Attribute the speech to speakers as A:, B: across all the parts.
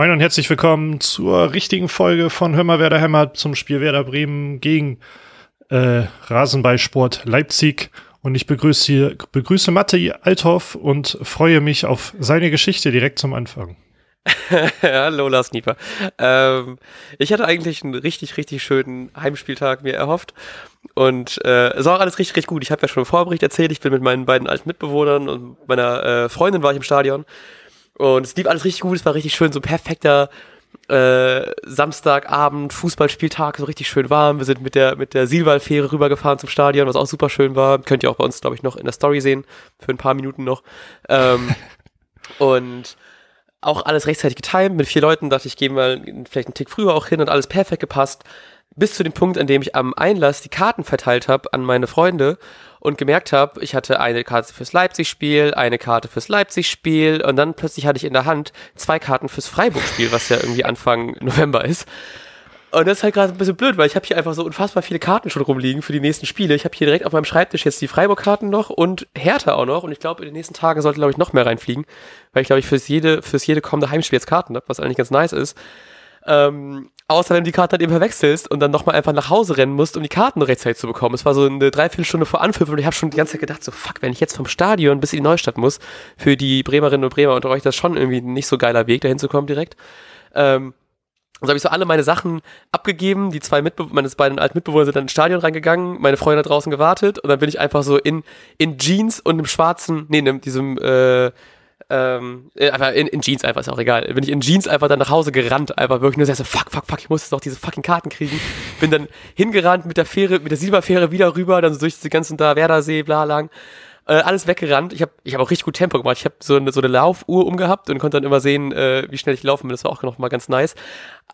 A: Moin und herzlich willkommen zur richtigen Folge von Hör mal, wer da hämmert zum Spiel Werder Bremen gegen äh, Rasenballsport Leipzig. Und ich begrüße, hier, begrüße Matti Althoff und freue mich auf seine Geschichte direkt zum Anfang.
B: Hallo Lars Nieper. Ähm, ich hatte eigentlich einen richtig, richtig schönen Heimspieltag mir erhofft. Und äh, es war alles richtig, richtig gut. Ich habe ja schon im Vorbericht erzählt, ich bin mit meinen beiden alten Mitbewohnern und meiner äh, Freundin war ich im Stadion. Und es lief alles richtig gut, es war richtig schön, so perfekter äh, Samstagabend, Fußballspieltag, so richtig schön warm. Wir sind mit der, mit der Silval-Fähre rübergefahren zum Stadion, was auch super schön war. Könnt ihr auch bei uns, glaube ich, noch in der Story sehen, für ein paar Minuten noch. Ähm, und auch alles rechtzeitig getimt. Mit vier Leuten dachte ich, gehe mal vielleicht einen Tick früher auch hin und alles perfekt gepasst. Bis zu dem Punkt, an dem ich am Einlass die Karten verteilt habe an meine Freunde und gemerkt habe, ich hatte eine Karte fürs Leipzig-Spiel, eine Karte fürs Leipzig-Spiel und dann plötzlich hatte ich in der Hand zwei Karten fürs Freiburg-Spiel, was ja irgendwie Anfang November ist. Und das ist halt gerade ein bisschen blöd, weil ich habe hier einfach so unfassbar viele Karten schon rumliegen für die nächsten Spiele. Ich habe hier direkt auf meinem Schreibtisch jetzt die Freiburg-Karten noch und Hertha auch noch. Und ich glaube, in den nächsten Tagen sollte, glaube ich, noch mehr reinfliegen, weil ich, glaube ich, fürs jede, fürs jede kommende Heimspiel jetzt Karten habe, was eigentlich ganz nice ist. Ähm, außer wenn du die Karten halt eben verwechselst und dann nochmal einfach nach Hause rennen musst, um die Karten rechtzeitig zu bekommen. Es war so eine Dreiviertelstunde vor Anpfiff und ich habe schon die ganze Zeit gedacht, so fuck, wenn ich jetzt vom Stadion bis in die Neustadt muss, für die Bremerinnen und Bremer unter euch, das ist schon irgendwie nicht so geiler Weg, dahin zu kommen direkt. Ähm, und so habe ich so alle meine Sachen abgegeben. Die zwei Mitbe meine beiden alten Mitbewohner sind dann ins Stadion reingegangen, meine Freunde hat draußen gewartet und dann bin ich einfach so in, in Jeans und einem schwarzen, nee, in diesem äh, ähm, äh, einfach in, in, Jeans einfach, ist auch egal. Bin ich in Jeans einfach dann nach Hause gerannt, einfach wirklich nur so, fuck, fuck, fuck, ich muss jetzt noch diese fucking Karten kriegen. Bin dann hingerannt mit der Fähre, mit der Silberfähre wieder rüber, dann so durch diese ganzen da Werdersee, bla lang äh, alles weggerannt. Ich habe ich hab auch richtig gut Tempo gemacht. Ich habe so eine, so eine Laufuhr umgehabt und konnte dann immer sehen, äh, wie schnell ich laufen bin. Das war auch noch mal ganz nice.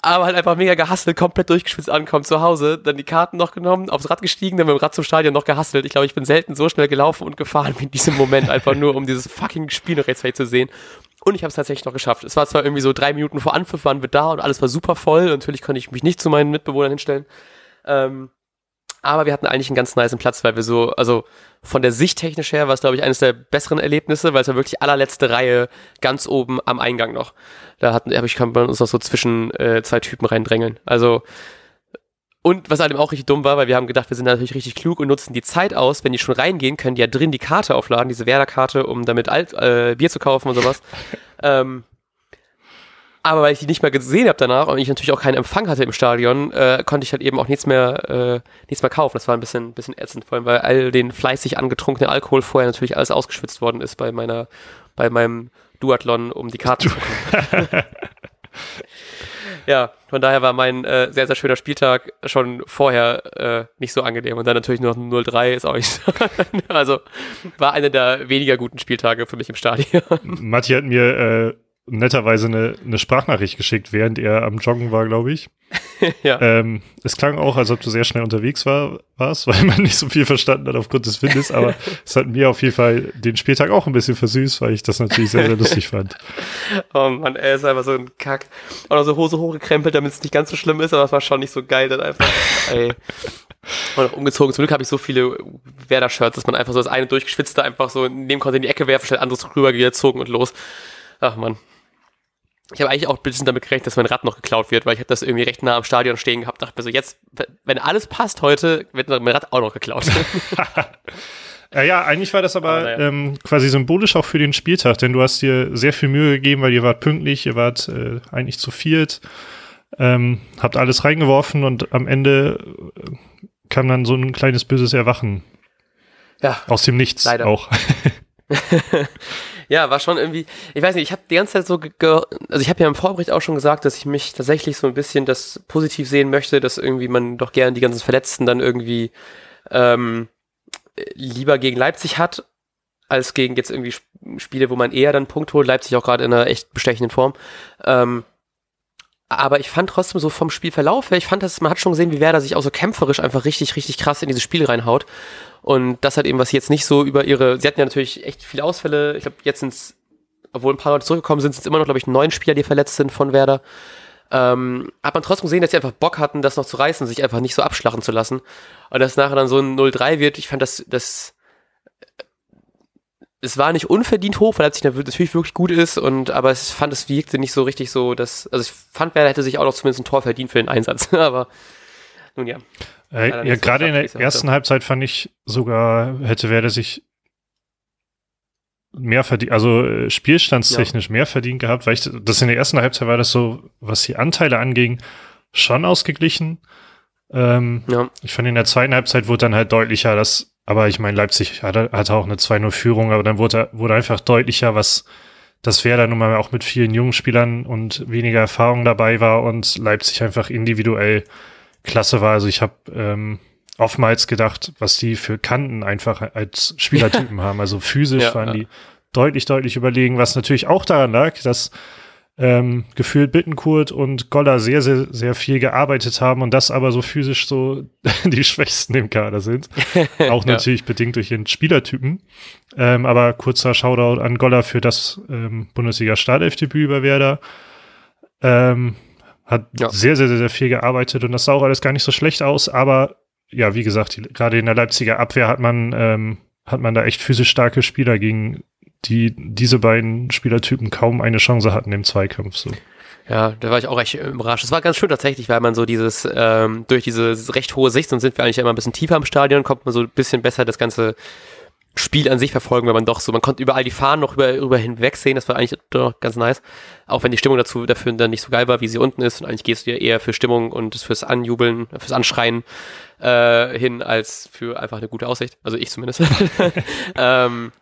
B: Aber halt einfach mega gehasselt, komplett durchgeschwitzt ankommen zu Hause, dann die Karten noch genommen, aufs Rad gestiegen, dann mit dem Rad zum Stadion noch gehasselt. Ich glaube, ich bin selten so schnell gelaufen und gefahren wie in diesem Moment, einfach nur um dieses fucking Spiel noch rechtzeitig zu sehen. Und ich habe es tatsächlich noch geschafft. Es war zwar irgendwie so drei Minuten vor Anpfiff waren wir da und alles war super voll. Natürlich konnte ich mich nicht zu meinen Mitbewohnern hinstellen. Ähm, aber wir hatten eigentlich einen ganz niceen Platz, weil wir so, also von der Sicht technisch her war es, glaube ich, eines der besseren Erlebnisse, weil es war wirklich allerletzte Reihe ganz oben am Eingang noch. Da hatten, hab ich, kann man uns noch so zwischen äh, zwei Typen reindrängeln. Also, und was halt auch richtig dumm war, weil wir haben gedacht, wir sind natürlich richtig klug und nutzen die Zeit aus. Wenn die schon reingehen, können die ja drin die Karte aufladen, diese Werder-Karte, um damit Alt, äh, Bier zu kaufen und sowas. ähm, aber weil ich die nicht mehr gesehen habe danach und ich natürlich auch keinen Empfang hatte im Stadion, äh, konnte ich halt eben auch nichts mehr, äh, nichts mehr kaufen. Das war ein bisschen, bisschen ätzend, vor allem weil all den fleißig angetrunkenen Alkohol vorher natürlich alles ausgeschwitzt worden ist bei meiner, bei meinem Duathlon, um die Karten zu bekommen. ja, von daher war mein äh, sehr, sehr schöner Spieltag schon vorher äh, nicht so angenehm. Und dann natürlich noch 0-3 ist auch nicht so. also war einer der weniger guten Spieltage für mich im Stadion.
A: Matti hat mir äh, netterweise eine, eine Sprachnachricht geschickt, während er am Joggen war, glaube ich. ja. Ähm, es klang auch, als ob du sehr schnell unterwegs war, warst, weil man nicht so viel verstanden hat aufgrund des Windes, aber es hat mir auf jeden Fall den Spieltag auch ein bisschen versüßt, weil ich das natürlich sehr, sehr lustig fand.
B: Oh Mann, er ist einfach so ein Kack. Oder so Hose hochgekrempelt, damit es nicht ganz so schlimm ist, aber es war schon nicht so geil dann einfach. Ey. Und auch umgezogen. Zum Glück habe ich so viele Werder-Shirts, dass man einfach so das eine durchgeschwitzte einfach so neben konnte in die Ecke werfen, schnell anderes rübergezogen und los. Ach man. Ich habe eigentlich auch ein bisschen damit gerechnet, dass mein Rad noch geklaut wird, weil ich habe das irgendwie recht nah am Stadion stehen gehabt. Dachte mir so, jetzt, wenn alles passt heute, wird mein Rad auch noch geklaut.
A: ja, ja, eigentlich war das aber, aber ja. ähm, quasi symbolisch auch für den Spieltag, denn du hast dir sehr viel Mühe gegeben, weil ihr wart pünktlich, ihr wart äh, eigentlich zu viert, ähm, habt alles reingeworfen und am Ende äh, kam dann so ein kleines böses Erwachen. Ja. Aus dem Nichts leider. auch.
B: ja, war schon irgendwie, ich weiß nicht, ich habe die ganze Zeit so, also ich habe ja im Vorbericht auch schon gesagt, dass ich mich tatsächlich so ein bisschen das positiv sehen möchte, dass irgendwie man doch gern die ganzen Verletzten dann irgendwie ähm, lieber gegen Leipzig hat, als gegen jetzt irgendwie Spiele, wo man eher dann Punkt holt. Leipzig auch gerade in einer echt bestechenden Form. Ähm, aber ich fand trotzdem so vom Spielverlauf her, ich fand, dass man hat schon gesehen, wie Werder sich auch so kämpferisch einfach richtig, richtig krass in dieses Spiel reinhaut. Und das hat eben, was jetzt nicht so über ihre, sie hatten ja natürlich echt viele Ausfälle. Ich glaube, jetzt sind es, obwohl ein paar Leute zurückgekommen sind, sind es immer noch, glaube ich, neun Spieler, die verletzt sind von Werder. Ähm, hat man trotzdem gesehen, dass sie einfach Bock hatten, das noch zu reißen, sich einfach nicht so abschlachen zu lassen. Und dass nachher dann so ein 0-3 wird, ich fand das, das es war nicht unverdient hoch, weil Leipzig natürlich wirklich gut ist und aber ich fand, es wirkte nicht so richtig so, dass also ich fand, Werder hätte sich auch noch zumindest ein Tor verdient für den Einsatz, aber nun ja.
A: Äh, ja, gerade in der ersten Halbzeit fand ich sogar, hätte Werder sich mehr verdient, also äh, spielstandstechnisch ja. mehr verdient gehabt, weil ich das in der ersten Halbzeit war das so, was die Anteile anging, schon ausgeglichen. Ähm, ja. Ich fand in der zweiten Halbzeit wurde dann halt deutlicher, dass, aber ich meine, Leipzig hatte, hatte auch eine 2-0-Führung, aber dann wurde, wurde einfach deutlicher, was das wäre dann nun mal auch mit vielen jungen Spielern und weniger Erfahrung dabei war und Leipzig einfach individuell klasse war. Also ich habe ähm, oftmals gedacht, was die für Kanten einfach als Spielertypen haben. Also physisch ja, waren ja. die deutlich, deutlich überlegen, was natürlich auch daran lag, dass ähm, gefühlt Bittenkurt und Goller sehr, sehr, sehr viel gearbeitet haben und das aber so physisch so die Schwächsten im Kader sind. Auch ja. natürlich bedingt durch ihren Spielertypen. Ähm, aber kurzer Shoutout an Goller für das ähm, Bundesliga-Startelfdebüt über Werder. Ähm, hat ja. sehr, sehr, sehr viel gearbeitet und das sah auch alles gar nicht so schlecht aus, aber ja, wie gesagt, gerade in der Leipziger Abwehr hat man, ähm, hat man da echt physisch starke Spieler gegen die diese beiden Spielertypen kaum eine Chance hatten im Zweikampf. So.
B: Ja, da war ich auch recht überrascht. Es war ganz schön tatsächlich, weil man so dieses, ähm, durch diese recht hohe Sicht, und sind wir eigentlich immer ein bisschen tiefer im Stadion, kommt man so ein bisschen besser das ganze Spiel an sich verfolgen, wenn man doch so, man konnte überall die Fahnen noch über, über hinweg sehen, das war eigentlich doch ganz nice. Auch wenn die Stimmung dazu dafür dann nicht so geil war, wie sie unten ist. Und eigentlich gehst du ja eher für Stimmung und fürs Anjubeln, fürs Anschreien äh, hin, als für einfach eine gute Aussicht. Also ich zumindest. ähm,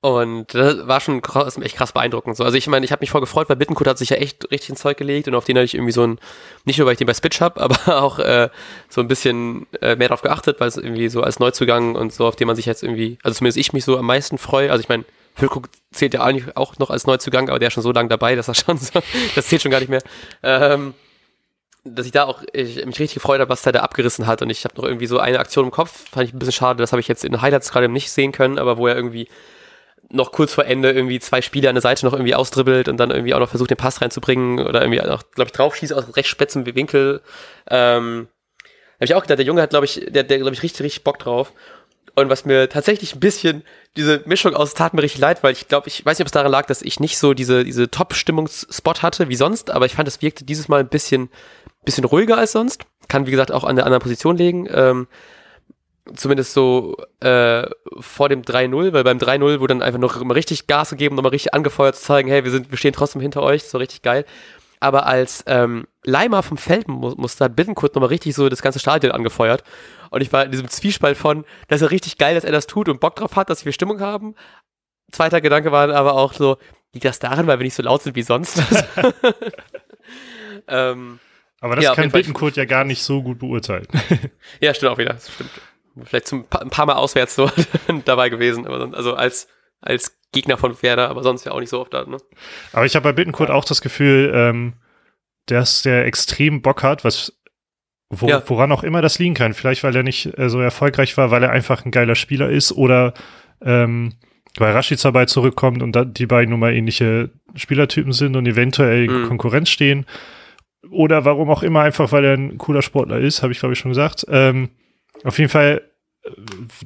B: und das war schon krass, echt krass beeindruckend. So. Also ich meine, ich habe mich voll gefreut, weil Bittenkurt hat sich ja echt richtig ins Zeug gelegt und auf den hatte ich irgendwie so ein, nicht nur weil ich den bei Spitch habe, aber auch äh, so ein bisschen äh, mehr darauf geachtet, weil es irgendwie so als Neuzugang und so, auf den man sich jetzt irgendwie, also zumindest ich mich so am meisten freue. Also ich meine, Füllkrug zählt ja eigentlich auch noch als Neuzugang, aber der ist schon so lange dabei, dass er schon so, das zählt schon gar nicht mehr. Ähm, dass ich da auch ich, mich richtig gefreut habe, was der da abgerissen hat. Und ich habe noch irgendwie so eine Aktion im Kopf, fand ich ein bisschen schade, das habe ich jetzt in Highlights gerade nicht sehen können, aber wo er irgendwie noch kurz vor Ende irgendwie zwei Spieler an der Seite noch irgendwie ausdribbelt und dann irgendwie auch noch versucht, den Pass reinzubringen oder irgendwie auch, glaube ich, draufschießt aus recht spitzem Winkel. Ähm, habe ich auch gedacht, der Junge hat, glaube ich, der, der glaube ich, richtig, richtig Bock drauf. Und was mir tatsächlich ein bisschen, diese Mischung aus, tat mir richtig leid, weil ich glaube, ich weiß nicht, ob es daran lag, dass ich nicht so diese, diese Top-Stimmungsspot hatte wie sonst, aber ich fand, es wirkte dieses Mal ein bisschen, bisschen ruhiger als sonst. Kann, wie gesagt, auch an der anderen Position liegen. Ähm, zumindest so äh, vor dem 3-0, weil beim 3-0 wurde dann einfach noch mal richtig Gas gegeben, nochmal richtig angefeuert zu zeigen, hey, wir sind, wir stehen trotzdem hinter euch, so richtig geil. Aber als ähm, Leimer vom Feld mu musste, hat Bittenkurt nochmal richtig so das ganze Stadion angefeuert. Und ich war in diesem Zwiespalt von, das ist ja richtig geil, dass er das tut und Bock drauf hat, dass wir Stimmung haben. Zweiter Gedanke war aber auch so, liegt das daran, weil wir nicht so laut sind wie sonst?
A: ähm, aber das ja, kann Bittenkurt ja gar nicht so gut beurteilen.
B: ja, stimmt auch wieder. Das stimmt vielleicht zum, ein paar Mal auswärts so dabei gewesen, aber sonst, also als, als Gegner von Werder, aber sonst ja auch nicht so oft da. Ne?
A: Aber ich habe bei Bittenkurt ja. auch das Gefühl, ähm, dass der extrem Bock hat, was wo, ja. woran auch immer das liegen kann. Vielleicht, weil er nicht äh, so erfolgreich war, weil er einfach ein geiler Spieler ist oder ähm, weil Rashica dabei zurückkommt und da die beiden nun mal ähnliche Spielertypen sind und eventuell in mhm. Konkurrenz stehen. Oder warum auch immer, einfach weil er ein cooler Sportler ist, habe ich glaube ich schon gesagt. Ähm, auf jeden Fall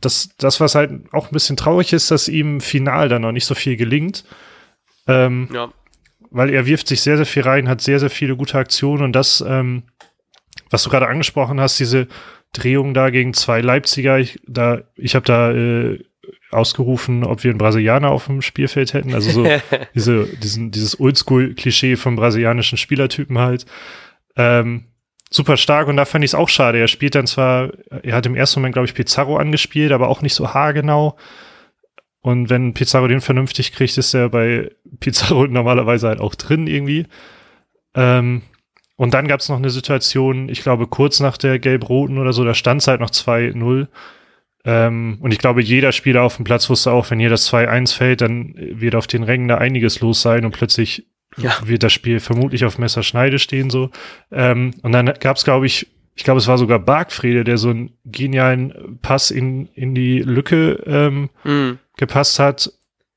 A: das, das, was halt auch ein bisschen traurig ist, dass ihm final dann noch nicht so viel gelingt. Ähm, ja. Weil er wirft sich sehr, sehr viel rein, hat sehr, sehr viele gute Aktionen und das, ähm, was du gerade angesprochen hast, diese Drehung da gegen zwei Leipziger, ich, da, ich habe da äh, ausgerufen, ob wir einen Brasilianer auf dem Spielfeld hätten. Also so diese, diesen, dieses Oldschool-Klischee vom brasilianischen Spielertypen halt. Ähm, super stark und da fand ich es auch schade. Er spielt dann zwar, er hat im ersten Moment, glaube ich, Pizarro angespielt, aber auch nicht so haargenau. Und wenn Pizarro den vernünftig kriegt, ist er bei Pizarro normalerweise halt auch drin irgendwie. Ähm, und dann gab es noch eine Situation, ich glaube, kurz nach der Gelb-Roten oder so, da stand es halt noch 2-0. Ähm, und ich glaube, jeder Spieler auf dem Platz wusste auch, wenn hier das 2-1 fällt, dann wird auf den Rängen da einiges los sein und plötzlich ja. wird das Spiel vermutlich auf Messerschneide stehen so. Ähm, und dann gab es, glaube ich, ich glaube, es war sogar Bargfriede, der so einen genialen Pass in, in die Lücke ähm, mm. gepasst hat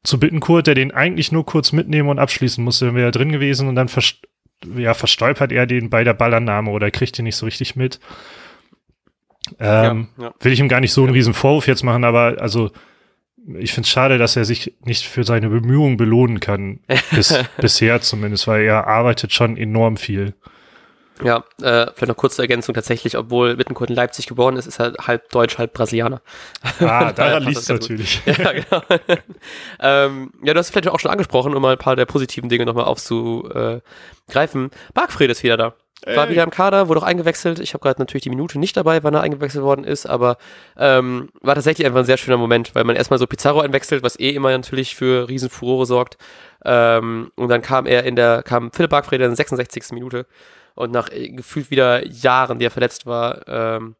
A: zu Bittenkurt, der den eigentlich nur kurz mitnehmen und abschließen musste, dann wäre er drin gewesen und dann vers ja, verstolpert er den bei der Ballannahme oder kriegt ihn nicht so richtig mit. Ähm, ja, ja. Will ich ihm gar nicht so einen riesen Vorwurf jetzt machen, aber also ich finde es schade, dass er sich nicht für seine Bemühungen belohnen kann. Bis, bisher zumindest, weil er arbeitet schon enorm viel.
B: Ja, äh, vielleicht noch kurze Ergänzung tatsächlich, obwohl Bittencourt in Leipzig geboren ist, ist er halb Deutsch, halb Brasilianer.
A: Ah, daran liegt es natürlich.
B: Ja, genau. ähm, ja, du hast es vielleicht auch schon angesprochen, um mal ein paar der positiven Dinge nochmal aufzugreifen. Bargfried ist wieder da. War wieder im Kader, wurde auch eingewechselt. Ich habe gerade natürlich die Minute nicht dabei, wann er eingewechselt worden ist, aber ähm, war tatsächlich einfach ein sehr schöner Moment, weil man erstmal so Pizarro einwechselt, was eh immer natürlich für Riesenfurore sorgt. Ähm, und dann kam er in der, kam Philipp Bargfried in der 66. Minute und nach äh, gefühlt wieder Jahren, die er verletzt war, ähm,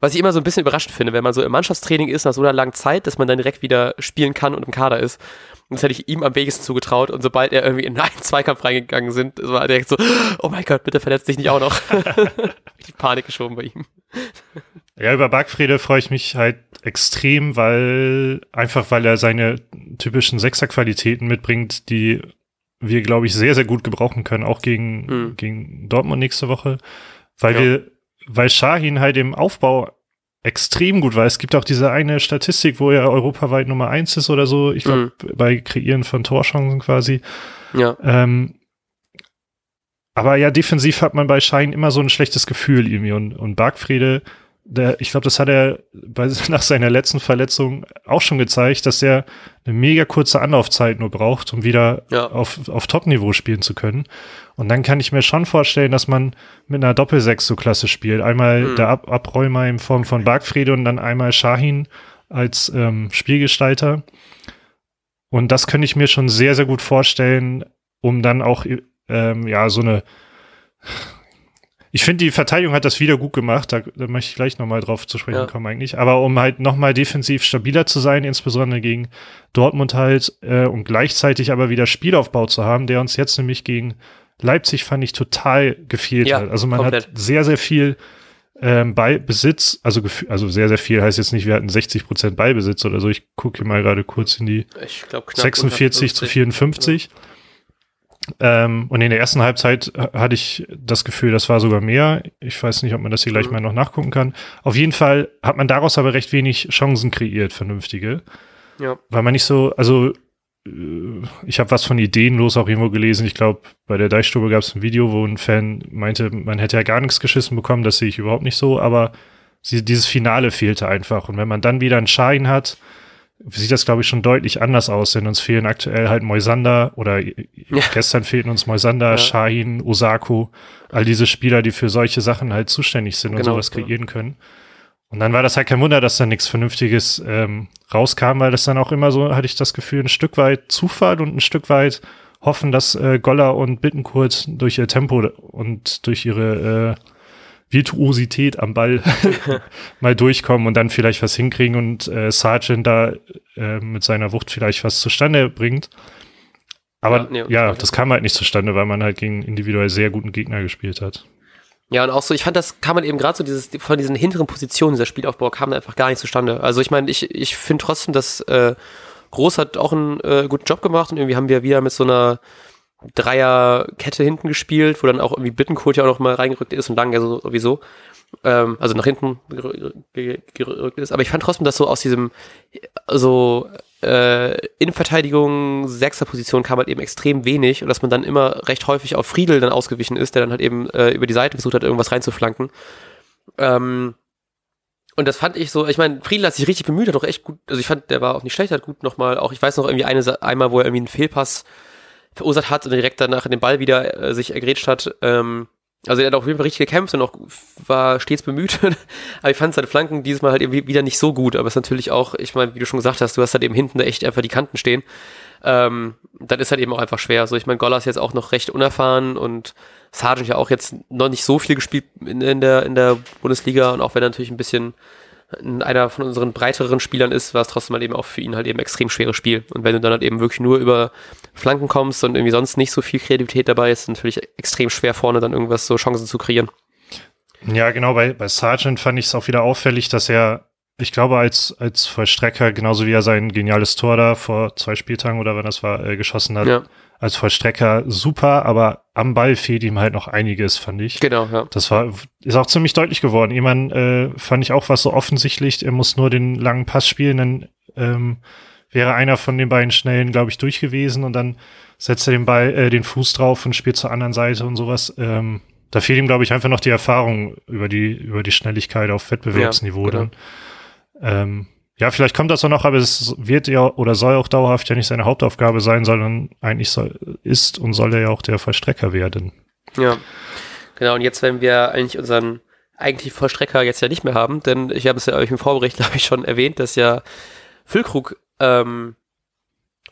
B: was ich immer so ein bisschen überraschend finde, wenn man so im Mannschaftstraining ist nach so einer langen Zeit, dass man dann direkt wieder spielen kann und im Kader ist. Und das hätte ich ihm am wenigsten zugetraut. Und sobald er irgendwie in einen Zweikampf reingegangen sind, war er direkt so, oh mein Gott, bitte verletzt dich nicht auch noch. die Panik geschoben bei ihm.
A: Ja, über Bargfrede freue ich mich halt extrem, weil einfach weil er seine typischen Sechserqualitäten mitbringt, die wir, glaube ich, sehr, sehr gut gebrauchen können, auch gegen, mhm. gegen Dortmund nächste Woche, weil ja. wir, weil Shahin halt im Aufbau extrem gut war. Es gibt auch diese eine Statistik, wo er europaweit Nummer eins ist oder so. Ich glaube, mhm. bei Kreieren von Torchancen quasi.
B: Ja.
A: Ähm, aber ja, defensiv hat man bei Schein immer so ein schlechtes Gefühl irgendwie und, und Bargfriede der, ich glaube, das hat er bei, nach seiner letzten Verletzung auch schon gezeigt, dass er eine mega kurze Anlaufzeit nur braucht, um wieder ja. auf, auf Top-Niveau spielen zu können. Und dann kann ich mir schon vorstellen, dass man mit einer Doppelsechs so klasse spielt. Einmal mhm. der Ab Abräumer in Form von Bargfriede und dann einmal Shahin als ähm, Spielgestalter. Und das könnte ich mir schon sehr, sehr gut vorstellen, um dann auch ähm, ja so eine ich finde, die Verteidigung hat das wieder gut gemacht. Da, da möchte ich gleich nochmal drauf zu sprechen ja. kommen eigentlich. Aber um halt nochmal defensiv stabiler zu sein, insbesondere gegen Dortmund halt, äh, und gleichzeitig aber wieder Spielaufbau zu haben, der uns jetzt nämlich gegen Leipzig fand ich total gefehlt ja, hat. Also man komplett. hat sehr, sehr viel ähm, Ballbesitz, also, also sehr, sehr viel heißt jetzt nicht, wir hatten 60 Prozent Ballbesitz oder so. Ich gucke mal gerade kurz in die
B: glaub,
A: 46 zu 54. Ja. Ähm, und in der ersten Halbzeit hatte ich das Gefühl, das war sogar mehr. Ich weiß nicht, ob man das hier gleich mhm. mal noch nachgucken kann. Auf jeden Fall hat man daraus aber recht wenig Chancen kreiert, vernünftige. Ja. Weil man nicht so, also äh, ich habe was von Ideenlos auch irgendwo gelesen. Ich glaube, bei der Deichstube gab es ein Video, wo ein Fan meinte, man hätte ja gar nichts geschissen bekommen. Das sehe ich überhaupt nicht so. Aber sie, dieses Finale fehlte einfach. Und wenn man dann wieder einen Schein hat, sieht das, glaube ich, schon deutlich anders aus, denn uns fehlen aktuell halt Moisander oder ja. gestern fehlten uns Moisander, ja. Shahin, Osako, all diese Spieler, die für solche Sachen halt zuständig sind und genau, sowas kreieren ja. können. Und dann war das halt kein Wunder, dass da nichts Vernünftiges ähm, rauskam, weil das dann auch immer so, hatte ich das Gefühl, ein Stück weit Zufall und ein Stück weit hoffen, dass äh, Goller und Bittenkurt durch ihr Tempo und durch ihre äh, Virtuosität am Ball mal durchkommen und dann vielleicht was hinkriegen und äh, Sargent da äh, mit seiner Wucht vielleicht was zustande bringt. Aber ja, nee, ja, das kam halt nicht zustande, weil man halt gegen individuell sehr guten Gegner gespielt hat.
B: Ja, und auch so, ich fand, das kam man eben gerade so dieses, von diesen hinteren Positionen, dieser Spielaufbau kam einfach gar nicht zustande. Also ich meine, ich, ich finde trotzdem, dass äh, Groß hat auch einen äh, guten Job gemacht und irgendwie haben wir wieder mit so einer Dreierkette hinten gespielt, wo dann auch irgendwie Bittenkurt ja auch noch mal reingerückt ist und lang ja sowieso. Ähm, also nach hinten gerückt ist. Aber ich fand trotzdem, dass so aus diesem so äh, Innenverteidigung, Sechserposition kam halt eben extrem wenig und dass man dann immer recht häufig auf Friedel dann ausgewichen ist, der dann halt eben äh, über die Seite versucht hat, irgendwas reinzuflanken. Ähm, und das fand ich so, ich meine, Friedel hat sich richtig bemüht, hat auch echt gut, also ich fand, der war auch nicht schlecht, hat gut nochmal, auch ich weiß noch irgendwie eine, einmal, wo er irgendwie einen Fehlpass verursacht hat und direkt danach den Ball wieder äh, sich ergrätscht hat. Ähm, also er hat auf jeden Fall richtig gekämpft und auch war stets bemüht. aber ich fand seine Flanken dieses Mal halt irgendwie wieder nicht so gut. Aber es ist natürlich auch, ich meine, wie du schon gesagt hast, du hast halt eben hinten echt einfach die Kanten stehen. Ähm, dann ist halt eben auch einfach schwer. Also ich meine, Golla ist jetzt auch noch recht unerfahren und Sargent ja auch jetzt noch nicht so viel gespielt in, in, der, in der Bundesliga und auch wenn er natürlich ein bisschen einer von unseren breiteren Spielern ist, war es trotzdem halt eben auch für ihn halt eben extrem schweres Spiel. Und wenn du dann halt eben wirklich nur über Flanken kommst und irgendwie sonst nicht so viel Kreativität dabei ist, natürlich extrem schwer vorne dann irgendwas so Chancen zu kreieren.
A: Ja, genau, bei, bei Sargent fand ich es auch wieder auffällig, dass er, ich glaube, als, als Vollstrecker, genauso wie er sein geniales Tor da vor zwei Spieltagen oder wann das war, äh, geschossen hat, ja als Vollstrecker super, aber am Ball fehlt ihm halt noch einiges, fand ich.
B: Genau, ja.
A: Das war, ist auch ziemlich deutlich geworden. Jemand äh, fand ich auch was so offensichtlich, er muss nur den langen Pass spielen, dann ähm, wäre einer von den beiden Schnellen, glaube ich, durch gewesen und dann setzt er den Ball, äh, den Fuß drauf und spielt zur anderen Seite und sowas. Ähm, da fehlt ihm, glaube ich, einfach noch die Erfahrung über die, über die Schnelligkeit auf Wettbewerbsniveau ja, genau. dann. Ähm, ja, vielleicht kommt das auch noch, aber es wird ja oder soll auch dauerhaft ja nicht seine Hauptaufgabe sein, sondern eigentlich soll, ist und soll er ja auch der Vollstrecker werden.
B: Ja, genau. Und jetzt, wenn wir eigentlich unseren eigentlich Vollstrecker jetzt ja nicht mehr haben, denn ich habe es ja euch im Vorbericht, glaube ich, schon erwähnt, dass ja Füllkrug ähm,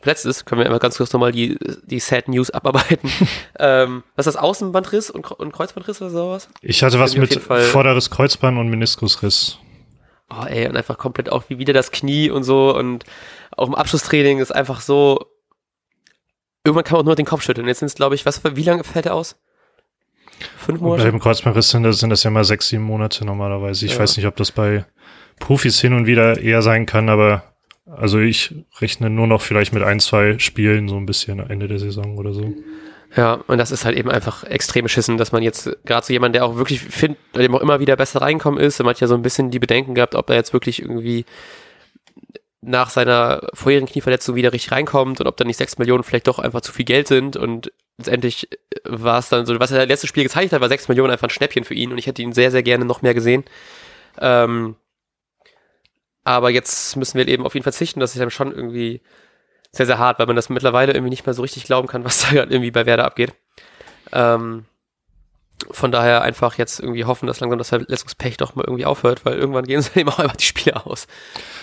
B: verletzt ist, können wir immer ganz kurz nochmal die, die Sad News abarbeiten. ähm, was ist das, Außenbandriss und, und Kreuzbandriss oder sowas?
A: Ich hatte was mit vorderes Kreuzband und Meniskusriss.
B: Oh ey, und einfach komplett auch wie wieder das Knie und so und auch im Abschlusstraining ist einfach so, irgendwann kann man auch nur den Kopf schütteln. Jetzt sind es, glaube ich, was, wie lange fällt er aus?
A: Fünf Monate? Bei dem Kreuzbandriss sind das, sind das ja mal sechs, sieben Monate normalerweise. Ich ja. weiß nicht, ob das bei Profis hin und wieder eher sein kann, aber also ich rechne nur noch vielleicht mit ein, zwei Spielen so ein bisschen Ende der Saison oder so.
B: Ja, und das ist halt eben einfach extrem beschissen, dass man jetzt gerade so jemand, der auch wirklich findet, dem auch immer wieder besser reinkommen ist, man hat ja so ein bisschen die Bedenken gehabt, ob er jetzt wirklich irgendwie nach seiner vorherigen Knieverletzung wieder richtig reinkommt und ob dann nicht sechs Millionen vielleicht doch einfach zu viel Geld sind und letztendlich war es dann so, was er das letzte Spiel gezeigt hat, war sechs Millionen einfach ein Schnäppchen für ihn und ich hätte ihn sehr, sehr gerne noch mehr gesehen. Ähm, aber jetzt müssen wir eben auf ihn verzichten. Das ist dann schon irgendwie sehr, sehr hart, weil man das mittlerweile irgendwie nicht mehr so richtig glauben kann, was da gerade irgendwie bei Werder abgeht. Ähm, von daher einfach jetzt irgendwie hoffen, dass langsam das Verletzungspech doch mal irgendwie aufhört, weil irgendwann gehen sie eben auch einfach die Spiele aus.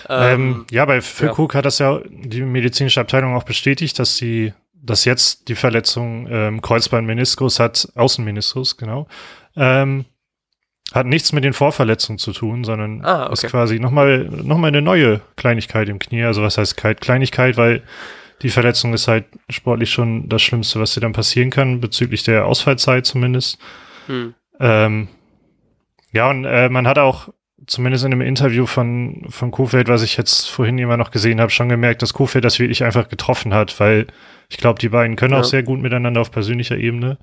A: Ähm, ähm, ja, bei Phil ja. Hat das ja die medizinische Abteilung auch bestätigt, dass sie, dass jetzt die Verletzung ähm, Kreuzband-Meniskus hat, Außenmeniskus, genau, ähm, hat nichts mit den Vorverletzungen zu tun, sondern ah, okay. ist quasi nochmal noch mal eine neue Kleinigkeit im Knie. Also was heißt Kleinigkeit, weil die Verletzung ist halt sportlich schon das Schlimmste, was dir dann passieren kann, bezüglich der Ausfallzeit zumindest. Hm. Ähm, ja, und äh, man hat auch zumindest in einem Interview von, von Kofeld, was ich jetzt vorhin immer noch gesehen habe, schon gemerkt, dass Kofeld das wirklich einfach getroffen hat, weil ich glaube, die beiden können ja. auch sehr gut miteinander auf persönlicher Ebene.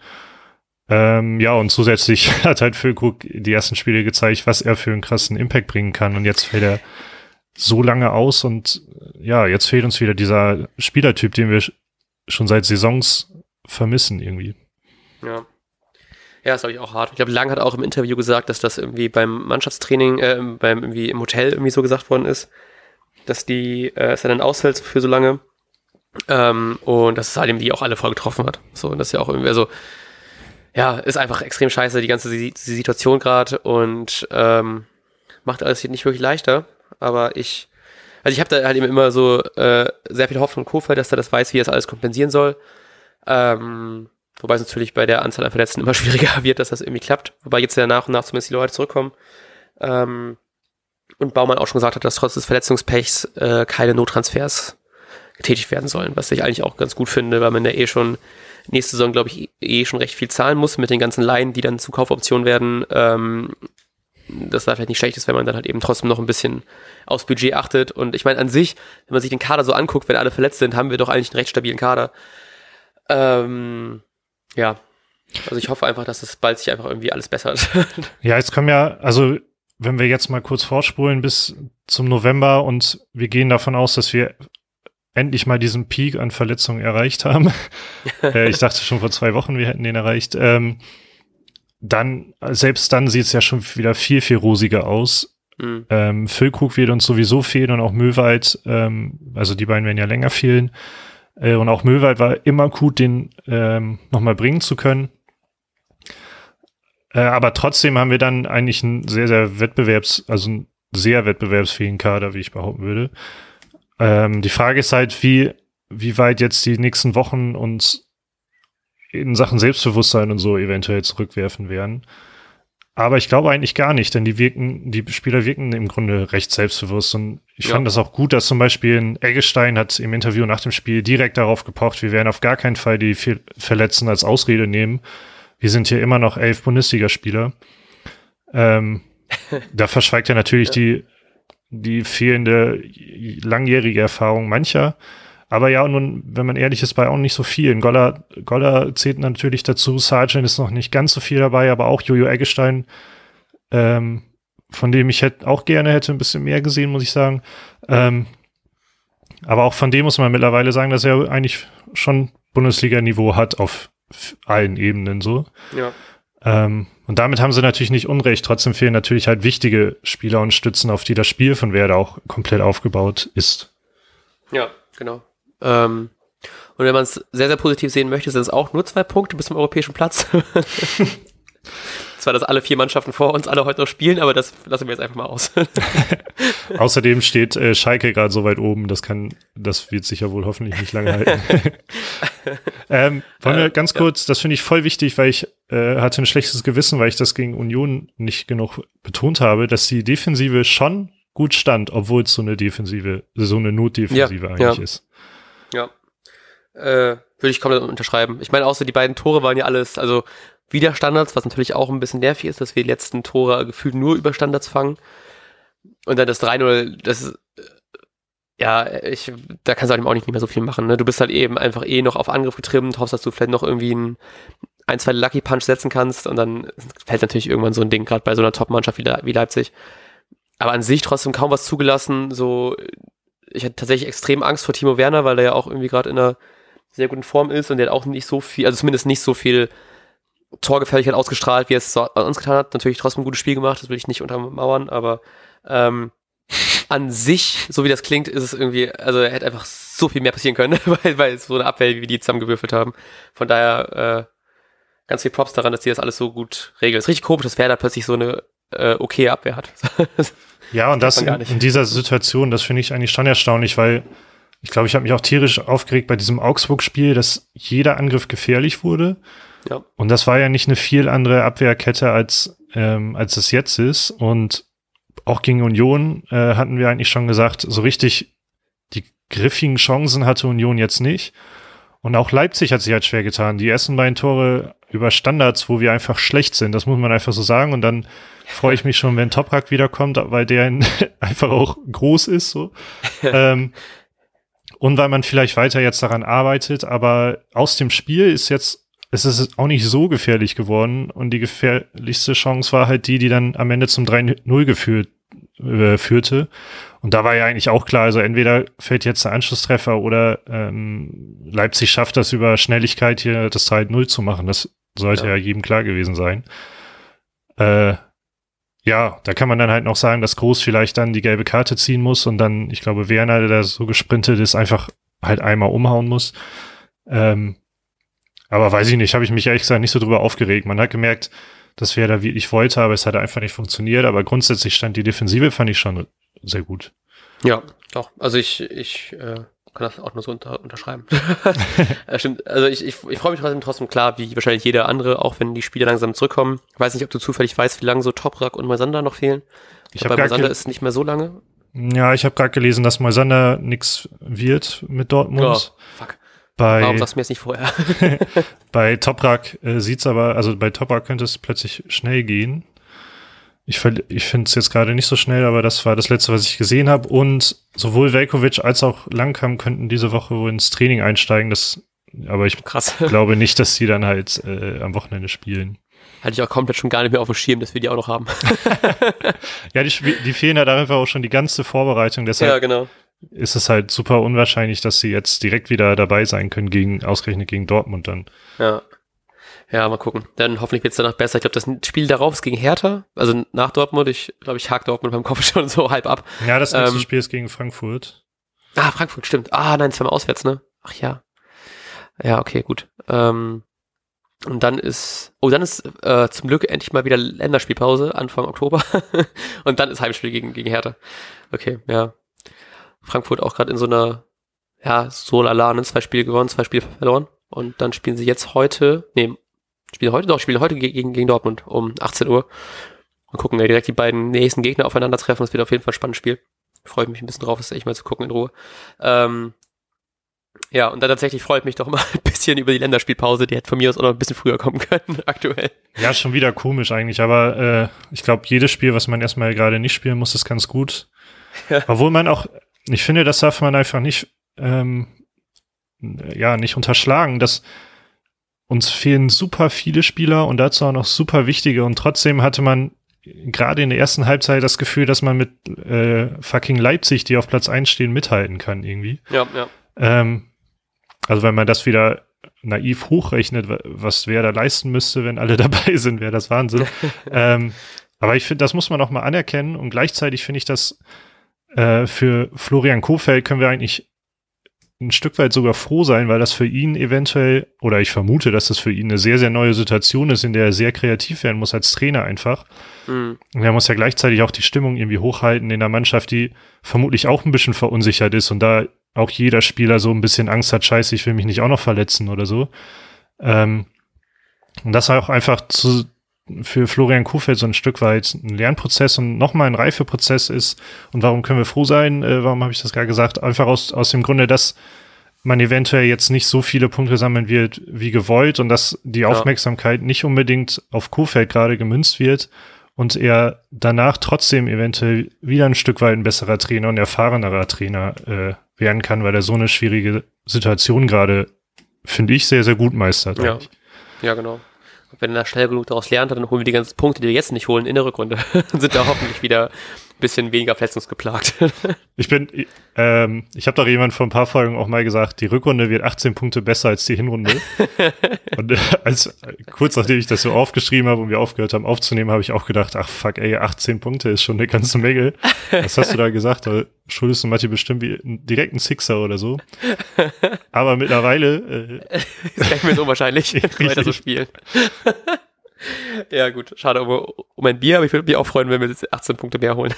A: Ähm, ja, und zusätzlich hat halt Füllkrug die ersten Spiele gezeigt, was er für einen krassen Impact bringen kann. Und jetzt fällt er so lange aus und ja, jetzt fehlt uns wieder dieser Spielertyp, den wir schon seit Saisons vermissen irgendwie.
B: Ja. Ja, das glaube ich auch hart. Ich glaube, Lang hat auch im Interview gesagt, dass das irgendwie beim Mannschaftstraining, äh, beim irgendwie im Hotel irgendwie so gesagt worden ist, dass die, äh, es dann ausfällt für so lange. Ähm, und dass es halt eben die auch alle voll getroffen hat. So, und das ist ja auch irgendwie, also, ja, ist einfach extrem scheiße, die ganze die Situation gerade und ähm, macht alles nicht wirklich leichter. Aber ich, also ich habe da halt eben immer so äh, sehr viel Hoffnung in Kofeld, dass er das weiß, wie er das alles kompensieren soll. Ähm, wobei es natürlich bei der Anzahl an Verletzten immer schwieriger wird, dass das irgendwie klappt. Wobei jetzt ja nach und nach zumindest die Leute zurückkommen. Ähm, und Baumann auch schon gesagt hat, dass trotz des Verletzungspechs äh, keine Nottransfers getätigt werden sollen, was ich eigentlich auch ganz gut finde, weil man ja eh schon nächste Saison, glaube ich, eh schon recht viel zahlen muss mit den ganzen Laien, die dann zu Kaufoptionen werden. Ähm, das da vielleicht nicht schlecht ist, wenn man dann halt eben trotzdem noch ein bisschen aufs Budget achtet. Und ich meine, an sich, wenn man sich den Kader so anguckt, wenn alle verletzt sind, haben wir doch eigentlich einen recht stabilen Kader. Ähm, ja. Also ich hoffe einfach, dass es bald sich einfach irgendwie alles bessert.
A: ja, jetzt kommen ja, also wenn wir jetzt mal kurz vorspulen bis zum November und wir gehen davon aus, dass wir endlich mal diesen Peak an Verletzungen erreicht haben. äh, ich dachte schon vor zwei Wochen, wir hätten den erreicht. Ähm, dann, selbst dann sieht es ja schon wieder viel, viel rosiger aus. Mhm. Ähm, Füllkrug wird uns sowieso fehlen und auch Möwald, ähm, also die beiden werden ja länger fehlen. Äh, und auch Möwald war immer gut, den ähm, nochmal bringen zu können. Äh, aber trotzdem haben wir dann eigentlich einen sehr, sehr wettbewerbs-, also einen sehr wettbewerbsfähigen Kader, wie ich behaupten würde. Ähm, die Frage ist halt, wie, wie weit jetzt die nächsten Wochen uns in Sachen Selbstbewusstsein und so eventuell zurückwerfen werden. Aber ich glaube eigentlich gar nicht, denn die wirken, die Spieler wirken im Grunde recht selbstbewusst. Und ich ja. fand das auch gut, dass zum Beispiel ein Eggestein hat im Interview nach dem Spiel direkt darauf gepocht, wir werden auf gar keinen Fall die Verletzten als Ausrede nehmen. Wir sind hier immer noch elf Bundesligaspieler. Ähm, da verschweigt er natürlich ja. die, die fehlende langjährige Erfahrung mancher. Aber ja, nun, wenn man ehrlich ist, bei auch nicht so vielen. Goller, Goller zählt natürlich dazu, Sargent ist noch nicht ganz so viel dabei, aber auch Jojo Eggestein, ähm, von dem ich hätte, auch gerne hätte ein bisschen mehr gesehen, muss ich sagen. Ähm, aber auch von dem muss man mittlerweile sagen, dass er eigentlich schon Bundesliga-Niveau hat auf allen Ebenen so.
B: Ja.
A: Ähm, und damit haben sie natürlich nicht Unrecht. Trotzdem fehlen natürlich halt wichtige Spieler und Stützen, auf die das Spiel von Werder auch komplett aufgebaut ist.
B: Ja, genau. Ähm, und wenn man es sehr, sehr positiv sehen möchte, sind es auch nur zwei Punkte bis zum europäischen Platz. Zwar, dass alle vier Mannschaften vor uns alle heute noch spielen, aber das lassen wir jetzt einfach mal aus.
A: Außerdem steht äh, Schalke gerade so weit oben, das kann, das wird sicher wohl hoffentlich nicht lange halten. ähm, wollen wir äh, ganz kurz, ja. das finde ich voll wichtig, weil ich äh, hatte ein schlechtes Gewissen, weil ich das gegen Union nicht genug betont habe, dass die Defensive schon gut stand, obwohl es so eine Defensive, so eine Notdefensive ja, eigentlich
B: ja.
A: ist.
B: Ja. Äh, würde ich komplett unterschreiben. Ich meine, außer die beiden Tore waren ja alles, also wieder Standards, was natürlich auch ein bisschen nervig ist, dass wir die letzten Tore gefühlt nur über Standards fangen. Und dann das 3-0, das ist, äh, ja, ich, da kannst du auch nicht mehr so viel machen. Ne? Du bist halt eben einfach eh noch auf Angriff getrimmt, hoffst, dass du vielleicht noch irgendwie ein, ein zwei Lucky Punch setzen kannst und dann fällt natürlich irgendwann so ein Ding, gerade bei so einer Top-Mannschaft wie, wie Leipzig. Aber an sich trotzdem kaum was zugelassen. So, ich hatte tatsächlich extrem Angst vor Timo Werner, weil er ja auch irgendwie gerade in einer sehr guten Form ist und der hat auch nicht so viel, also zumindest nicht so viel Torgefälligkeit ausgestrahlt, wie er es uns getan hat. Natürlich trotzdem ein gutes Spiel gemacht, das will ich nicht untermauern, aber ähm, an sich, so wie das klingt, ist es irgendwie, also er hätte einfach so viel mehr passieren können, weil, weil so eine Abwehr, wie die zusammengewürfelt haben. Von daher äh, ganz viel Props daran, dass die das alles so gut regeln. Es ist richtig komisch, dass Werder plötzlich so eine äh, okay Abwehr hat.
A: ja, und das in, in, dieser Situation, das finde ich eigentlich schon erstaunlich, weil ich glaube, ich habe mich auch tierisch aufgeregt bei diesem Augsburg-Spiel, dass jeder Angriff gefährlich wurde. Ja. Und das war ja nicht eine viel andere Abwehrkette, als, ähm, als es jetzt ist. Und auch gegen Union äh, hatten wir eigentlich schon gesagt, so richtig die griffigen Chancen hatte Union jetzt nicht. Und auch Leipzig hat sich halt schwer getan. Die ersten beiden Tore über Standards, wo wir einfach schlecht sind, das muss man einfach so sagen. Und dann freue ich mich schon, wenn Toprak wiederkommt, weil der einfach auch groß ist. So. ähm, und weil man vielleicht weiter jetzt daran arbeitet, aber aus dem Spiel ist jetzt es ist auch nicht so gefährlich geworden und die gefährlichste Chance war halt die, die dann am Ende zum 3-0 geführt äh, führte. Und da war ja eigentlich auch klar, also entweder fällt jetzt der Anschlusstreffer oder ähm, Leipzig schafft das über Schnelligkeit hier das 3-0 zu machen. Das sollte ja. ja. jedem klar gewesen sein. Äh, ja, da kann man dann halt noch sagen, dass Groß vielleicht dann die gelbe Karte ziehen muss und dann, ich glaube, Werner, der so gesprintet ist, einfach halt einmal umhauen muss. Ähm, aber weiß ich nicht, habe ich mich ehrlich gesagt nicht so drüber aufgeregt. Man hat gemerkt, dass wer da wirklich wollte, aber es hat einfach nicht funktioniert. Aber grundsätzlich stand die Defensive, fand ich schon sehr gut.
B: Ja, doch. Also ich, ich äh, kann das auch nur so unter, unterschreiben. Stimmt. Also ich, ich, ich freue mich trotzdem, trotzdem klar, wie wahrscheinlich jeder andere, auch wenn die Spiele langsam zurückkommen. Ich weiß nicht, ob du zufällig weißt, wie lange so Toprak und Moisander noch fehlen. Ich, ich habe Moisander ist nicht mehr so lange.
A: Ja, ich habe gerade gelesen, dass Moisander nix wird mit Dortmund. Oh, fuck. Bei,
B: Warum sagst du mir jetzt nicht vorher?
A: bei Toprak äh, sieht's aber, also bei Toprak könnte es plötzlich schnell gehen. Ich, ich finde es jetzt gerade nicht so schnell, aber das war das letzte, was ich gesehen habe. Und sowohl Velkovic als auch Langkamp könnten diese Woche wohl ins Training einsteigen. Das, aber ich Krass. glaube nicht, dass die dann halt äh, am Wochenende spielen.
B: Hatte ich auch komplett schon gar nicht mehr auf dem Schirm, dass wir die auch noch haben.
A: ja, die, die fehlen halt einfach auch schon die ganze Vorbereitung. Deshalb
B: ja, genau
A: ist es halt super unwahrscheinlich, dass sie jetzt direkt wieder dabei sein können, gegen, ausgerechnet gegen Dortmund dann.
B: Ja. Ja, mal gucken. Dann hoffentlich wird es danach besser. Ich glaube, das Spiel darauf ist gegen Hertha, also nach Dortmund. Ich glaube, ich hake Dortmund beim Kopf schon so halb ab.
A: Ja, das nächste ähm, Spiel ist gegen Frankfurt.
B: Ah, Frankfurt, stimmt. Ah, nein, zweimal auswärts, ne? Ach ja. Ja, okay, gut. Ähm, und dann ist, oh, dann ist äh, zum Glück endlich mal wieder Länderspielpause, Anfang Oktober. und dann ist Heimspiel gegen, gegen Hertha. Okay, ja. Frankfurt auch gerade in so einer, ja, so lala, ne? zwei Spiele gewonnen, zwei Spiele verloren. Und dann spielen sie jetzt heute, nee, spielen heute, doch, spielen heute gegen, gegen Dortmund um 18 Uhr. Und gucken ja direkt die beiden nächsten Gegner aufeinandertreffen. Das wird auf jeden Fall ein spannendes Spiel. Freue mich ein bisschen drauf, das echt mal zu gucken in Ruhe. Ähm, ja, und dann tatsächlich freut mich doch mal ein bisschen über die Länderspielpause. Die hätte von mir aus auch noch ein bisschen früher kommen können, aktuell.
A: Ja, schon wieder komisch eigentlich, aber äh, ich glaube, jedes Spiel, was man erstmal gerade nicht spielen muss, ist ganz gut. Ja. Obwohl man auch, ich finde, das darf man einfach nicht, ähm, ja, nicht unterschlagen, dass uns fehlen super viele Spieler und dazu auch noch super wichtige und trotzdem hatte man gerade in der ersten Halbzeit das Gefühl, dass man mit äh, fucking Leipzig, die auf Platz 1 stehen, mithalten kann irgendwie.
B: Ja, ja.
A: Ähm, also wenn man das wieder naiv hochrechnet, was wer da leisten müsste, wenn alle dabei sind, wäre das Wahnsinn. ähm, aber ich finde, das muss man auch mal anerkennen und gleichzeitig finde ich das äh, für Florian Kofeld können wir eigentlich ein Stück weit sogar froh sein, weil das für ihn eventuell, oder ich vermute, dass das für ihn eine sehr, sehr neue Situation ist, in der er sehr kreativ werden muss als Trainer einfach. Mhm. Und er muss ja gleichzeitig auch die Stimmung irgendwie hochhalten in der Mannschaft, die vermutlich auch ein bisschen verunsichert ist und da auch jeder Spieler so ein bisschen Angst hat, scheiße, ich will mich nicht auch noch verletzen oder so. Ähm, und das auch einfach zu, für Florian Kuhfeld so ein Stück weit ein Lernprozess und nochmal ein Reifeprozess ist. Und warum können wir froh sein? Äh, warum habe ich das gerade gesagt? Einfach aus, aus dem Grunde, dass man eventuell jetzt nicht so viele Punkte sammeln wird wie gewollt und dass die Aufmerksamkeit nicht unbedingt auf Kuhfeld gerade gemünzt wird und er danach trotzdem eventuell wieder ein Stück weit ein besserer Trainer und erfahrenerer Trainer äh, werden kann, weil er so eine schwierige Situation gerade, finde ich, sehr, sehr gut meistert.
B: Ja, ja genau wenn er schnell genug daraus lernt, dann holen wir die ganzen Punkte, die wir jetzt nicht holen, in der Rückrunde. sind da hoffentlich wieder bisschen weniger verletzungsgeplagt.
A: ich bin, ähm, ich habe doch jemand vor ein paar Folgen auch mal gesagt, die Rückrunde wird 18 Punkte besser als die Hinrunde. und äh, als kurz nachdem ich das so aufgeschrieben habe und wir aufgehört haben aufzunehmen, habe ich auch gedacht, ach fuck, ey, 18 Punkte ist schon eine ganze Menge. Was hast du da gesagt? Da schuldest du Matti bestimmt wie direkt einen Sixer oder so. Aber mittlerweile
B: äh, ist gar nicht mehr so wahrscheinlich, weiter so spielen. ja, gut. Schade um, um ein Bier, aber ich würde mich auch freuen, wenn wir jetzt 18 Punkte mehr holen.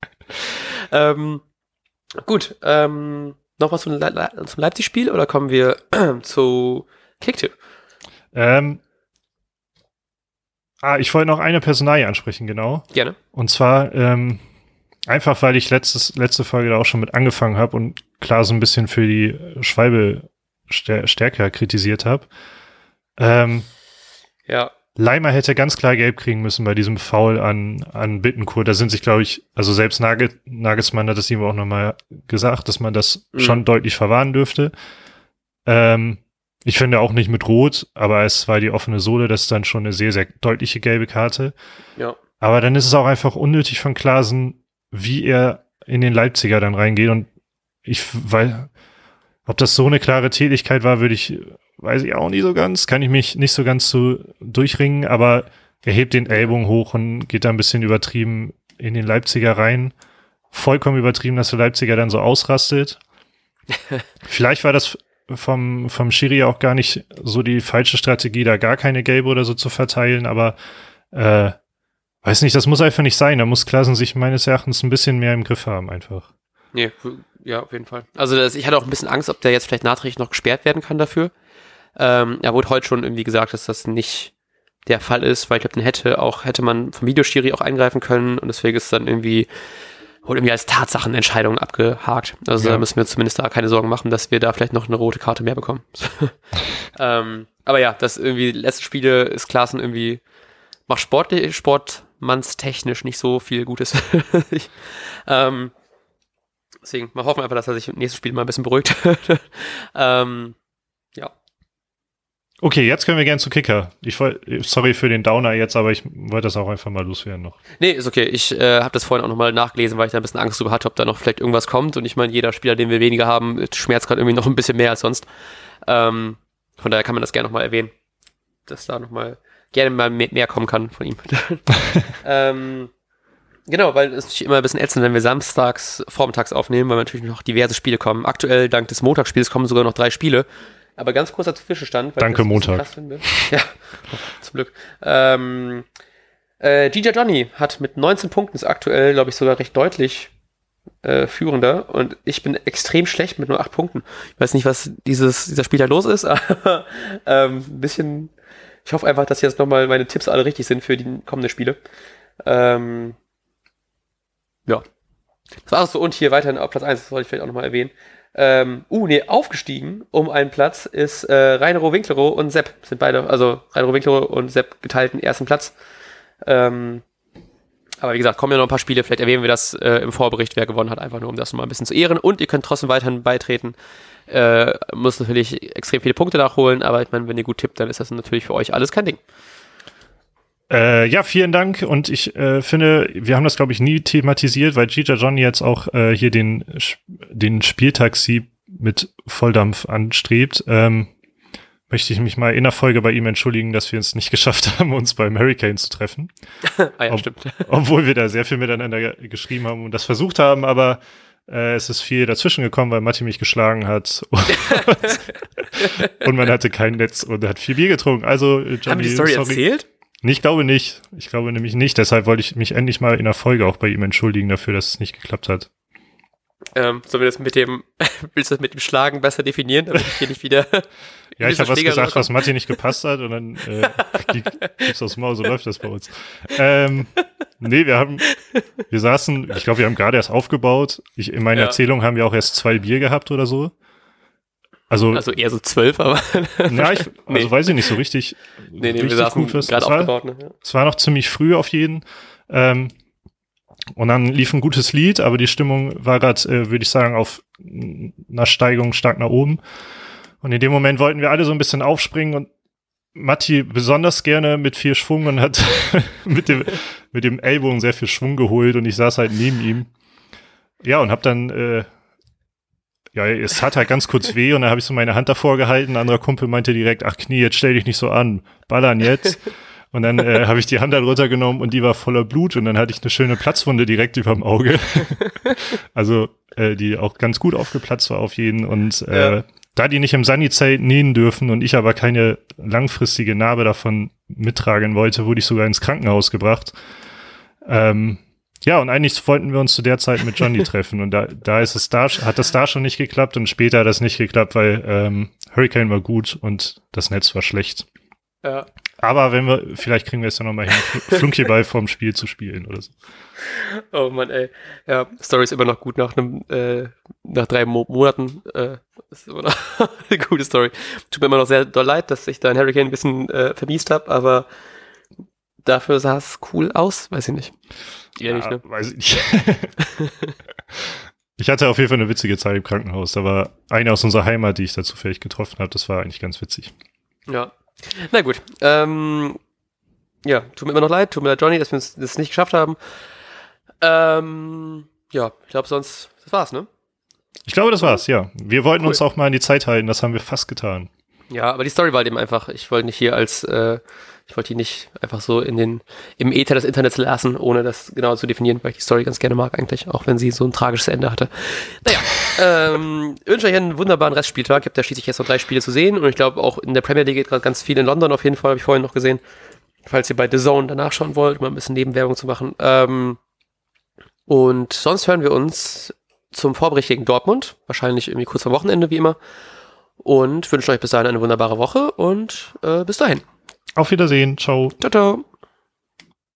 B: ähm, gut. Ähm, noch was zum, Le zum Leipzig-Spiel oder kommen wir zu Kicktipp?
A: Ähm, ah, ich wollte noch eine Personalie ansprechen, genau.
B: Gerne.
A: Und zwar ähm, einfach, weil ich letztes, letzte Folge da auch schon mit angefangen habe und klar so ein bisschen für die Schwalbe stärker kritisiert habe. Ähm,
B: ja.
A: Leimer hätte ganz klar gelb kriegen müssen bei diesem Foul an, an Bittencourt. Da sind sich, glaube ich, also selbst Nagel, Nagelsmann hat es ihm auch nochmal gesagt, dass man das mhm. schon deutlich verwahren dürfte. Ähm, ich finde auch nicht mit Rot, aber es war die offene Sohle, das ist dann schon eine sehr, sehr deutliche gelbe Karte.
B: Ja.
A: Aber dann ist es auch einfach unnötig von Klasen, wie er in den Leipziger dann reingeht. Und ich, weil, ob das so eine klare Tätigkeit war, würde ich weiß ich auch nicht so ganz, kann ich mich nicht so ganz so durchringen, aber er hebt den Ellbogen hoch und geht da ein bisschen übertrieben in den Leipziger rein. Vollkommen übertrieben, dass der Leipziger dann so ausrastet. Vielleicht war das vom, vom Schiri auch gar nicht so die falsche Strategie, da gar keine Gelbe oder so zu verteilen, aber äh, weiß nicht, das muss einfach nicht sein. Da muss Klassen sich meines Erachtens ein bisschen mehr im Griff haben, einfach.
B: Nee, ja, auf jeden Fall. Also das, ich hatte auch ein bisschen Angst, ob der jetzt vielleicht nachträglich noch gesperrt werden kann dafür. Ähm, er wurde heute schon irgendwie gesagt, dass das nicht der Fall ist, weil ich glaube, den hätte auch, hätte man vom Videoschiri auch eingreifen können und deswegen ist dann irgendwie, wurde irgendwie als Tatsachenentscheidung abgehakt. Also ja. da müssen wir zumindest da keine Sorgen machen, dass wir da vielleicht noch eine rote Karte mehr bekommen. ähm, aber ja, das irgendwie, letzte Spiele ist Klaassen irgendwie, macht sportlich, sportmannstechnisch nicht so viel Gutes. ähm, deswegen, mal hoffen einfach, dass er sich im nächsten Spiel mal ein bisschen beruhigt. ähm, ja.
A: Okay, jetzt können wir gern zu Kicker. Ich sorry für den Downer jetzt, aber ich wollte das auch einfach mal loswerden noch.
B: Nee, ist okay. Ich äh, habe das vorhin auch nochmal nachgelesen, weil ich da ein bisschen Angst drüber hatte, ob da noch vielleicht irgendwas kommt. Und ich meine, jeder Spieler, den wir weniger haben, schmerzt gerade irgendwie noch ein bisschen mehr als sonst. Ähm, von daher kann man das gerne nochmal erwähnen, dass da nochmal gerne mal mehr kommen kann von ihm. ähm, genau, weil es ist immer ein bisschen ätzend, wenn wir samstags vormittags aufnehmen, weil natürlich noch diverse Spiele kommen. Aktuell, dank des Montagsspiels, kommen sogar noch drei Spiele. Aber ganz kurzer Zwischenstand.
A: Danke, Montag.
B: Ja, zum Glück. Ähm, äh, Gija Johnny hat mit 19 Punkten ist aktuell, glaube ich, sogar recht deutlich äh, führender und ich bin extrem schlecht mit nur 8 Punkten. Ich weiß nicht, was dieses, dieser Spieler los ist, aber ähm, ein bisschen. Ich hoffe einfach, dass jetzt nochmal meine Tipps alle richtig sind für die kommenden Spiele. Ähm, ja. Das war's so. Und hier weiterhin auf Platz 1, das wollte ich vielleicht auch nochmal erwähnen. Ähm, uh, nee, aufgestiegen um einen Platz ist äh, Reinero Winklerow und Sepp. Sind beide, also Reinero Winklerow und Sepp geteilten ersten Platz. Ähm, aber wie gesagt, kommen ja noch ein paar Spiele, vielleicht erwähnen wir das äh, im Vorbericht, wer gewonnen hat, einfach nur um das mal ein bisschen zu ehren. Und ihr könnt trotzdem weiterhin beitreten. Äh, muss natürlich extrem viele Punkte nachholen, aber ich meine, wenn ihr gut tippt, dann ist das natürlich für euch alles kein Ding.
A: Äh, ja, vielen Dank. Und ich äh, finde, wir haben das, glaube ich, nie thematisiert, weil Gita Johnny jetzt auch äh, hier den, den Spieltaxi mit Volldampf anstrebt. Ähm, möchte ich mich mal in der Folge bei ihm entschuldigen, dass wir es nicht geschafft haben, uns beim Hurricane zu treffen.
B: ah ja, Ob, stimmt.
A: Obwohl wir da sehr viel miteinander geschrieben haben und das versucht haben, aber äh, es ist viel dazwischen gekommen, weil Matti mich geschlagen hat. Und, und man hatte kein Netz und hat viel Bier getrunken. Also,
B: Johnny, haben die Story sorry. erzählt?
A: Ich glaube nicht. Ich glaube nämlich nicht. Deshalb wollte ich mich endlich mal in der Folge auch bei ihm entschuldigen dafür, dass es nicht geklappt hat.
B: Ähm, sollen wir das mit dem, willst du das mit dem Schlagen besser definieren, damit ich hier nicht wieder.
A: ja, ich habe was gesagt, was Matti nicht gepasst hat und dann äh, gibt's aufs Maul, so läuft das bei uns. Ähm, nee, wir haben, wir saßen, ich glaube, wir haben gerade erst aufgebaut. Ich, in meiner ja. Erzählung haben wir auch erst zwei Bier gehabt oder so.
B: Also, also eher so zwölf, aber.
A: ja, ich, also nee. weiß ich nicht so richtig.
B: Nee, nee, richtig wir saßen gerade aufgebaut. Ne?
A: Es war noch ziemlich früh auf jeden. Ähm, und dann lief ein gutes Lied, aber die Stimmung war gerade, äh, würde ich sagen, auf einer Steigung stark nach oben. Und in dem Moment wollten wir alle so ein bisschen aufspringen und Matti besonders gerne mit viel Schwung und hat mit dem, mit dem Ellbogen sehr viel Schwung geholt und ich saß halt neben ihm. Ja, und hab dann, äh, ja, es hat halt ganz kurz weh und dann habe ich so meine Hand davor gehalten. Ein anderer Kumpel meinte direkt, ach Knie, jetzt stell dich nicht so an, ballern jetzt. Und dann äh, habe ich die Hand dann runtergenommen und die war voller Blut und dann hatte ich eine schöne Platzwunde direkt über dem Auge. also äh, die auch ganz gut aufgeplatzt war auf jeden. Und äh, ja. da die nicht im Sunny-Zelt nähen dürfen und ich aber keine langfristige Narbe davon mittragen wollte, wurde ich sogar ins Krankenhaus gebracht. Ähm, ja, und eigentlich wollten wir uns zu der Zeit mit Johnny treffen und da, da ist es da, hat das da schon nicht geklappt und später hat das nicht geklappt, weil ähm, Hurricane war gut und das Netz war schlecht. Ja. Aber wenn wir, vielleicht kriegen wir es ja nochmal hin, Flunkyball vorm Spiel zu spielen oder so.
B: Oh Mann, ey. Ja, Story ist immer noch gut nach einem, äh, nach drei Mo Monaten. Äh, ist immer noch eine gute Story. Tut mir immer noch sehr doll leid, dass ich da in Hurricane ein bisschen äh, vermiest habe, aber dafür sah es cool aus, weiß ich nicht.
A: Ehrlich, ja, ne? Weiß ich nicht. ich hatte auf jeden Fall eine witzige Zeit im Krankenhaus. Da war eine aus unserer Heimat, die ich da zufällig getroffen habe. Das war eigentlich ganz witzig.
B: Ja, na gut. Ähm, ja, tut mir immer noch leid, tut mir leid, Johnny, dass wir das nicht geschafft haben. Ähm, ja, ich glaube sonst, das war's, ne?
A: Ich glaube, das war's, ja. Wir wollten cool. uns auch mal in die Zeit halten, das haben wir fast getan.
B: Ja, aber die Story war halt eben einfach, ich wollte nicht hier als, äh, ich wollte die nicht einfach so in den, im Äther des Internets lassen, ohne das genau zu definieren, weil ich die Story ganz gerne mag eigentlich, auch wenn sie so ein tragisches Ende hatte. Naja, ähm, wünsche euch einen wunderbaren Restspieltag. Ich habe da schließlich jetzt noch drei Spiele zu sehen und ich glaube auch in der Premier League geht gerade ganz viel in London auf jeden Fall, habe ich vorhin noch gesehen. Falls ihr bei The Zone danach schauen wollt, mal ein bisschen Nebenwerbung zu machen. Ähm, und sonst hören wir uns zum Vorbericht gegen Dortmund, wahrscheinlich irgendwie kurz vor Wochenende wie immer und wünschen euch bis dahin eine wunderbare Woche und äh, bis dahin.
A: Auf Wiedersehen. Ciao.
B: Ciao, ciao.